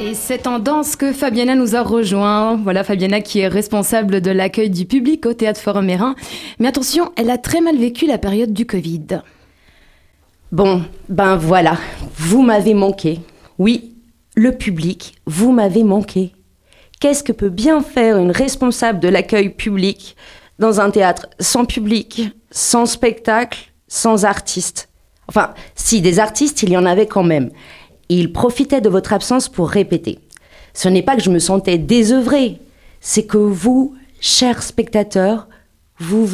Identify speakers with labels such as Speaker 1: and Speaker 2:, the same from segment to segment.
Speaker 1: Et c'est en danse que Fabiana nous a rejoint. Voilà Fabiana qui est responsable de l'accueil du public au Théâtre Forum Mérin. Mais attention, elle a très mal vécu la période du Covid.
Speaker 2: Bon, ben voilà, vous m'avez manqué. Oui, le public, vous m'avez manqué. Qu'est-ce que peut bien faire une responsable de l'accueil public dans un théâtre sans public, sans spectacle, sans artistes Enfin, si des artistes, il y en avait quand même. Ils profitaient de votre absence pour répéter. Ce n'est pas que je me sentais désœuvrée, c'est que vous, chers spectateurs, vous,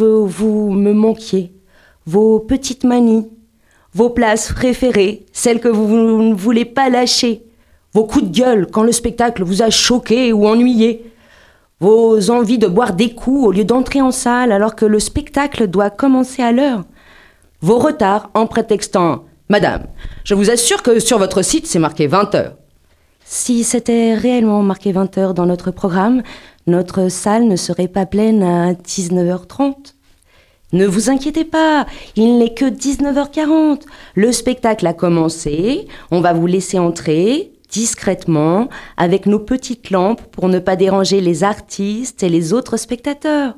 Speaker 2: me manquiez. Vos petites manies, vos places préférées, celles que vous ne voulez pas lâcher, vos coups de gueule quand le spectacle vous a choqué ou ennuyé, vos envies de boire des coups au lieu d'entrer en salle alors que le spectacle doit commencer à l'heure, vos retards en prétextant Madame, je vous assure que sur votre site c'est marqué 20 heures. Si c'était réellement marqué 20 heures dans notre programme, notre salle ne serait pas pleine à 19h30. Ne vous inquiétez pas, il n'est que 19h40. Le spectacle a commencé, on va vous laisser entrer discrètement avec nos petites lampes pour ne pas déranger les artistes et les autres spectateurs.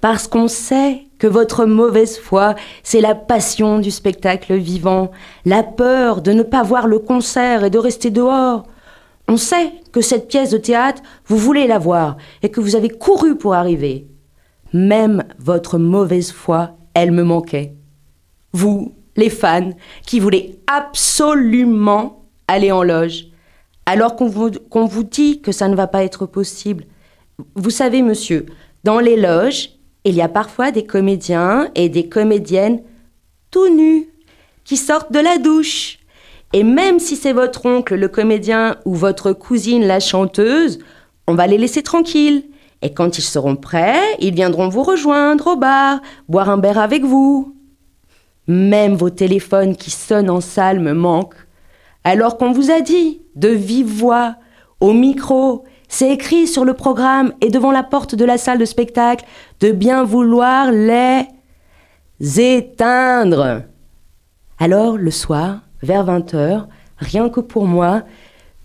Speaker 2: Parce qu'on sait que votre mauvaise foi, c'est la passion du spectacle vivant, la peur de ne pas voir le concert et de rester dehors. On sait que cette pièce de théâtre, vous voulez la voir et que vous avez couru pour arriver. Même votre mauvaise foi, elle me manquait. Vous, les fans, qui voulez absolument aller en loge, alors qu'on vous, qu'on vous dit que ça ne va pas être possible. Vous savez, monsieur, dans les loges, il y a parfois des comédiens et des comédiennes tout nus qui sortent de la douche. Et même si c'est votre oncle le comédien ou votre cousine la chanteuse, on va les laisser tranquilles. Et quand ils seront prêts, ils viendront vous rejoindre au bar, boire un verre avec vous. Même vos téléphones qui sonnent en salle me manquent. Alors qu'on vous a dit, de vive voix, au micro, c'est écrit sur le programme et devant la porte de la salle de spectacle de bien vouloir les éteindre. Alors, le soir, vers 20 heures, rien que pour moi,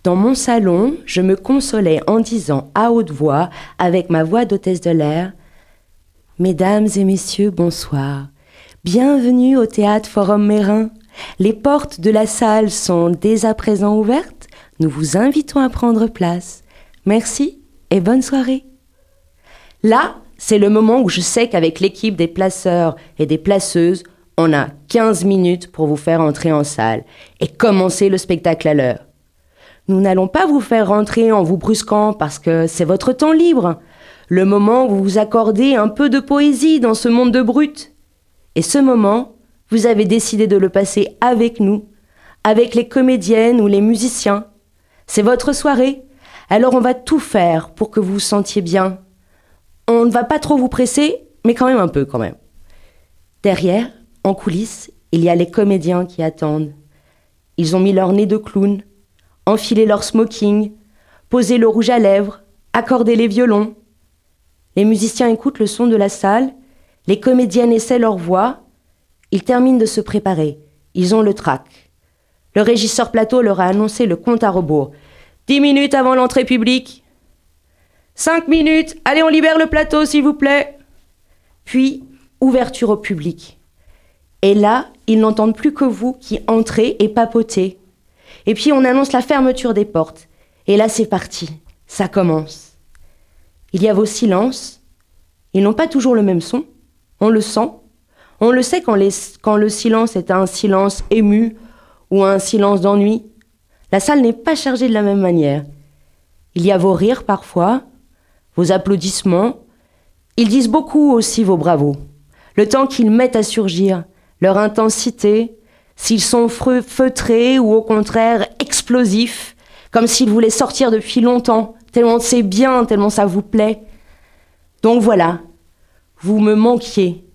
Speaker 2: dans mon salon, je me consolais en disant à haute voix, avec ma voix d'hôtesse de l'air, Mesdames et messieurs, bonsoir. Bienvenue au théâtre Forum Mérin. Les portes de la salle sont dès à présent ouvertes. Nous vous invitons à prendre place. Merci et bonne soirée. Là, c'est le moment où je sais qu'avec l'équipe des placeurs et des placeuses, on a 15 minutes pour vous faire entrer en salle et commencer le spectacle à l'heure. Nous n'allons pas vous faire rentrer en vous brusquant parce que c'est votre temps libre, le moment où vous vous accordez un peu de poésie dans ce monde de brutes. Et ce moment, vous avez décidé de le passer avec nous, avec les comédiennes ou les musiciens. C'est votre soirée, alors on va tout faire pour que vous vous sentiez bien. On ne va pas trop vous presser, mais quand même un peu quand même. Derrière, en coulisses, il y a les comédiens qui attendent. Ils ont mis leur nez de clown, enfilé leur smoking, posé le rouge à lèvres, accordé les violons. Les musiciens écoutent le son de la salle, les comédiennes essaient leur voix. Ils terminent de se préparer. Ils ont le trac. Le régisseur plateau leur a annoncé le compte à rebours. Dix minutes avant l'entrée publique. Cinq minutes. Allez, on libère le plateau, s'il vous plaît. Puis, ouverture au public. Et là, ils n'entendent plus que vous qui entrez et papotez. Et puis, on annonce la fermeture des portes. Et là, c'est parti. Ça commence. Il y a vos silences. Ils n'ont pas toujours le même son. On le sent. On le sait quand, quand le silence est un silence ému ou un silence d'ennui. La salle n'est pas chargée de la même manière. Il y a vos rires parfois, vos applaudissements. Ils disent beaucoup aussi vos bravos. Le temps qu'ils mettent à surgir, leur intensité, s'ils sont feutrés ou au contraire explosifs, comme s'ils voulaient sortir depuis longtemps, tellement c'est bien, tellement ça vous plaît. Donc voilà, vous me manquiez.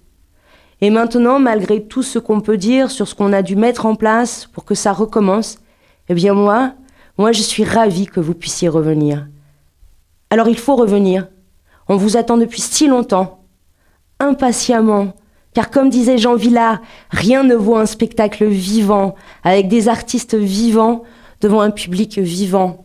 Speaker 2: Et maintenant, malgré tout ce qu'on peut dire sur ce qu'on a dû mettre en place pour que ça recommence, eh bien moi, moi je suis ravie que vous puissiez revenir. Alors il faut revenir. On vous attend depuis si longtemps, impatiemment, Car comme disait Jean Villard, rien ne vaut un spectacle vivant, avec des artistes vivants devant un public vivant.